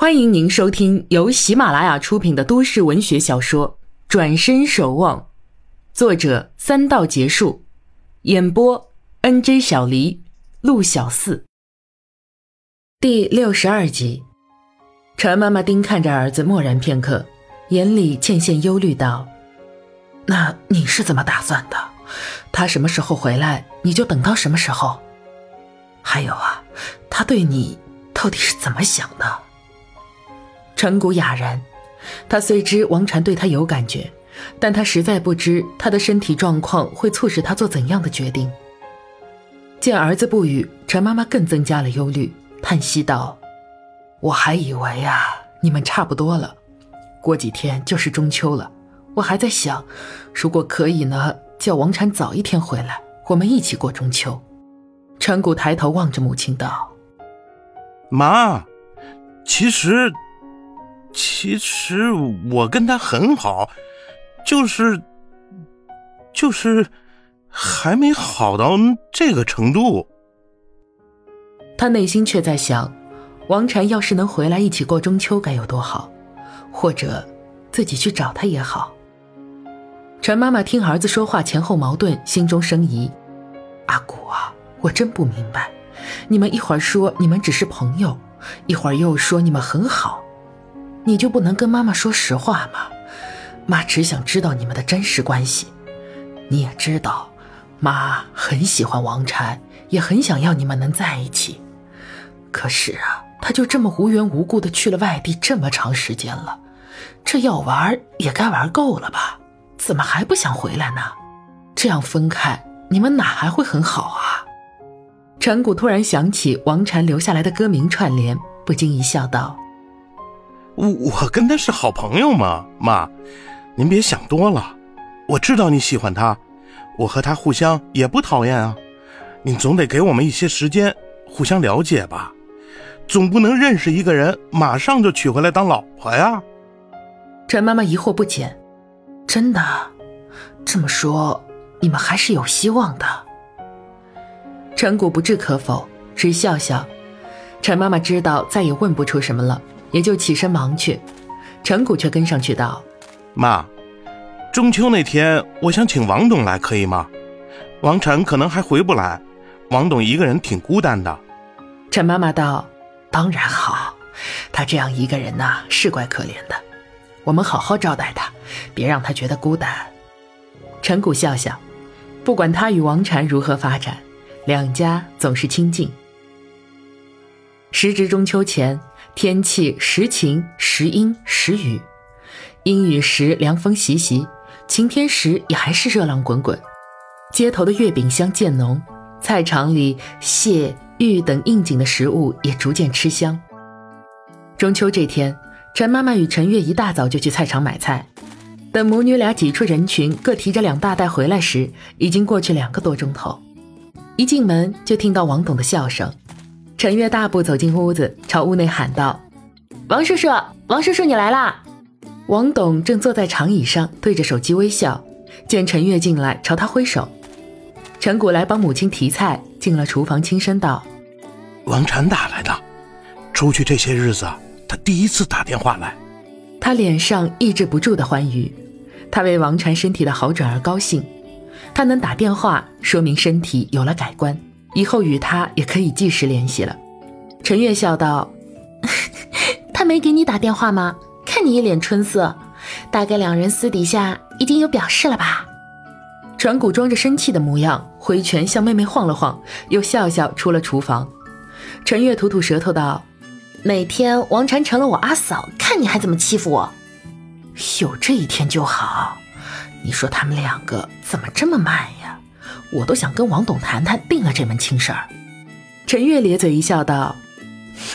欢迎您收听由喜马拉雅出品的都市文学小说《转身守望》，作者三道结束，演播 N J 小黎、陆小四。第六十二集，陈妈妈盯看着儿子，默然片刻，眼里渐现忧虑，道：“那你是怎么打算的？他什么时候回来，你就等到什么时候。还有啊，他对你到底是怎么想的？”陈谷哑然，他虽知王禅对他有感觉，但他实在不知他的身体状况会促使他做怎样的决定。见儿子不语，陈妈妈更增加了忧虑，叹息道：“我还以为啊，你们差不多了，过几天就是中秋了。我还在想，如果可以呢，叫王禅早一天回来，我们一起过中秋。”陈谷抬头望着母亲道：“妈，其实……”其实我跟他很好，就是，就是还没好到这个程度。他内心却在想，王禅要是能回来一起过中秋该有多好，或者自己去找他也好。陈妈妈听儿子说话前后矛盾，心中生疑。阿古啊，我真不明白，你们一会儿说你们只是朋友，一会儿又说你们很好。你就不能跟妈妈说实话吗？妈只想知道你们的真实关系。你也知道，妈很喜欢王禅，也很想要你们能在一起。可是啊，他就这么无缘无故的去了外地这么长时间了，这要玩也该玩够了吧？怎么还不想回来呢？这样分开，你们哪还会很好啊？陈谷突然想起王禅留下来的歌名串联，不禁一笑道。我我跟他是好朋友嘛，妈，您别想多了。我知道你喜欢他，我和他互相也不讨厌啊。你总得给我们一些时间，互相了解吧。总不能认识一个人，马上就娶回来当老婆呀。陈妈妈疑惑不解，真的？这么说，你们还是有希望的。陈谷不置可否，只笑笑。陈妈妈知道再也问不出什么了。也就起身忙去，陈谷却跟上去道：“妈，中秋那天我想请王董来，可以吗？王晨可能还回不来，王董一个人挺孤单的。”陈妈妈道：“当然好，他这样一个人呐，是怪可怜的。我们好好招待他，别让他觉得孤单。”陈谷笑笑，不管他与王禅如何发展，两家总是亲近。时值中秋前。天气时晴时阴时雨，阴雨时凉风习习，晴天时也还是热浪滚滚。街头的月饼香渐浓，菜场里蟹、玉等应景的食物也逐渐吃香。中秋这天，陈妈妈与陈月一大早就去菜场买菜，等母女俩挤出人群，各提着两大袋回来时，已经过去两个多钟头。一进门就听到王董的笑声。陈月大步走进屋子，朝屋内喊道：“王叔叔，王叔叔，你来啦！”王董正坐在长椅上，对着手机微笑。见陈月进来，朝他挥手。陈谷来帮母亲提菜，进了厨房，轻声道：“王禅打来的，出去这些日子，他第一次打电话来。”他脸上抑制不住的欢愉，他为王禅身体的好转而高兴。他能打电话，说明身体有了改观。以后与他也可以即时联系了。陈月笑道：“他没给你打电话吗？看你一脸春色，大概两人私底下已经有表示了吧？”船谷装着生气的模样，挥拳向妹妹晃了晃，又笑笑出了厨房。陈月吐吐舌头道：“哪天王禅成了我阿嫂，看你还怎么欺负我？有这一天就好。你说他们两个怎么这么慢呀？”我都想跟王董谈谈，定了这门亲事儿。陈月咧嘴一笑，道：“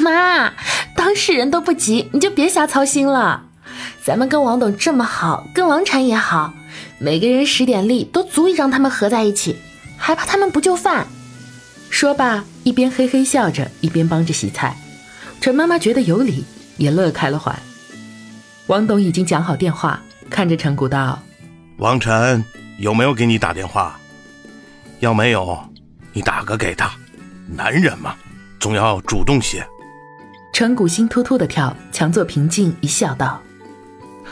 妈，当事人都不急，你就别瞎操心了。咱们跟王董这么好，跟王禅也好，每个人使点力，都足以让他们合在一起，还怕他们不就范？”说罢，一边嘿嘿笑着，一边帮着洗菜。陈妈妈觉得有理，也乐开了怀。王董已经讲好电话，看着陈谷道：“王晨有没有给你打电话？”要没有，你打个给他。男人嘛，总要主动些。陈谷心突突的跳，强作平静，一笑道：“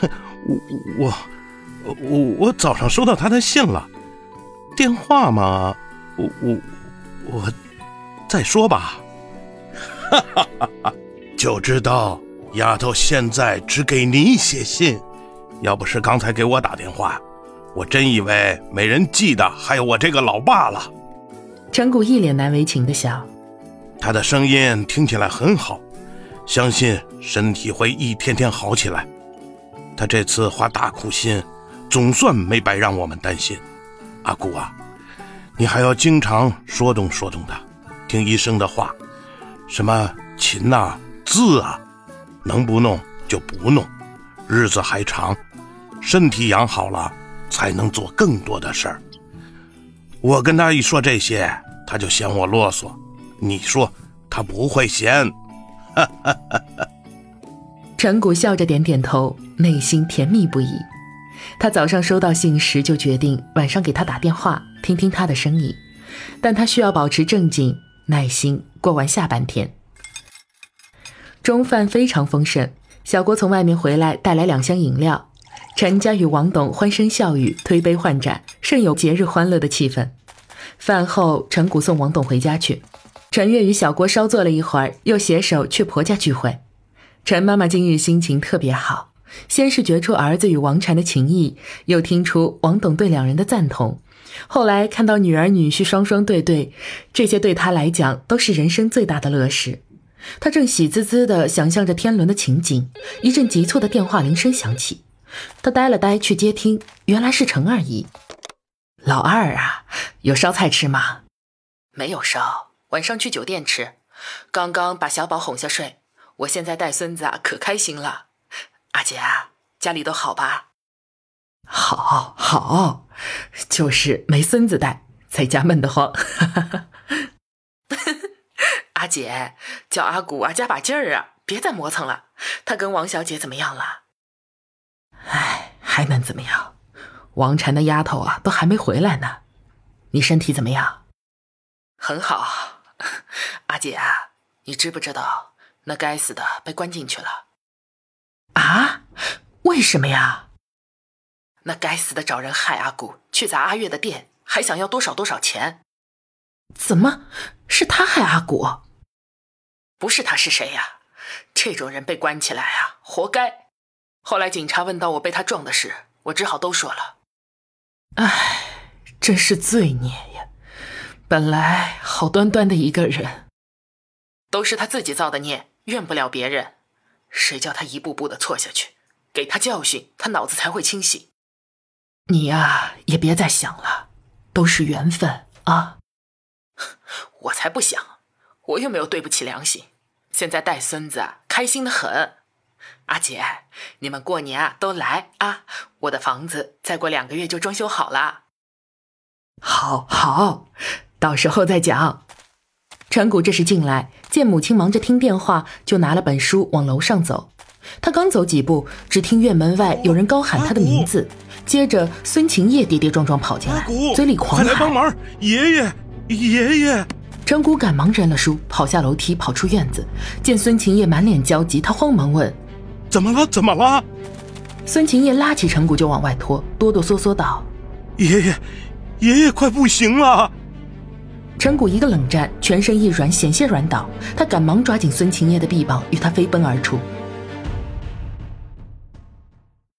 我我我我早上收到他的信了，电话嘛，我我我再说吧。”哈哈哈哈就知道丫头现在只给你写信，要不是刚才给我打电话，我真以为没人记得还有我这个老爸了。陈谷一脸难为情的笑，他的声音听起来很好，相信身体会一天天好起来。他这次花大苦心，总算没白让我们担心。阿姑啊，你还要经常说动说动他，听医生的话。什么琴呐、字啊，能不弄就不弄，日子还长，身体养好了才能做更多的事儿。我跟他一说这些，他就嫌我啰嗦。你说他不会嫌？哈 哈陈谷笑着点点头，内心甜蜜不已。他早上收到信时就决定晚上给他打电话，听听他的声音，但他需要保持正经。耐心过完下半天，中饭非常丰盛。小郭从外面回来，带来两箱饮料。陈家与王董欢声笑语，推杯换盏，甚有节日欢乐的气氛。饭后，陈谷送王董回家去。陈月与小郭稍坐了一会儿，又携手去婆家聚会。陈妈妈今日心情特别好，先是觉出儿子与王禅的情谊，又听出王董对两人的赞同。后来看到女儿女婿双双对对，这些对他来讲都是人生最大的乐事。他正喜滋滋地想象着天伦的情景，一阵急促的电话铃声响起。他呆了呆，去接听，原来是陈二姨。老二啊，有烧菜吃吗？没有烧，晚上去酒店吃。刚刚把小宝哄下睡，我现在带孙子啊，可开心了。阿姐啊，家里都好吧？好好，就是没孙子带，在家闷得慌。阿姐叫阿古啊，加把劲儿啊，别再磨蹭了。他跟王小姐怎么样了？哎，还能怎么样？王禅的丫头啊，都还没回来呢。你身体怎么样？很好。阿姐啊，你知不知道那该死的被关进去了？啊？为什么呀？那该死的找人害阿古，去砸阿月的店，还想要多少多少钱？怎么是他害阿古？不是他是谁呀？这种人被关起来啊，活该。后来警察问到我被他撞的事，我只好都说了。唉，真是罪孽呀！本来好端端的一个人，都是他自己造的孽，怨不了别人。谁叫他一步步的错下去？给他教训，他脑子才会清醒。你呀，也别再想了，都是缘分啊！我才不想，我又没有对不起良心。现在带孙子，开心的很。阿姐，你们过年啊都来啊！我的房子再过两个月就装修好了。好，好，到时候再讲。陈谷这时进来，见母亲忙着听电话，就拿了本书往楼上走。他刚走几步，只听院门外有人高喊他的名字。接着，孙晴叶跌跌撞撞跑进来，嘴里狂喊：“快来帮忙！爷爷，爷爷！”陈谷赶忙扔了书，跑下楼梯，跑出院子。见孙晴叶满脸焦急，他慌忙问：“怎么了？怎么了？”孙晴叶拉起陈谷就往外拖，哆哆嗦嗦道：“爷爷，爷爷快不行了！”陈谷一个冷战，全身一软，险些软倒。他赶忙抓紧孙晴叶的臂膀，与他飞奔而出。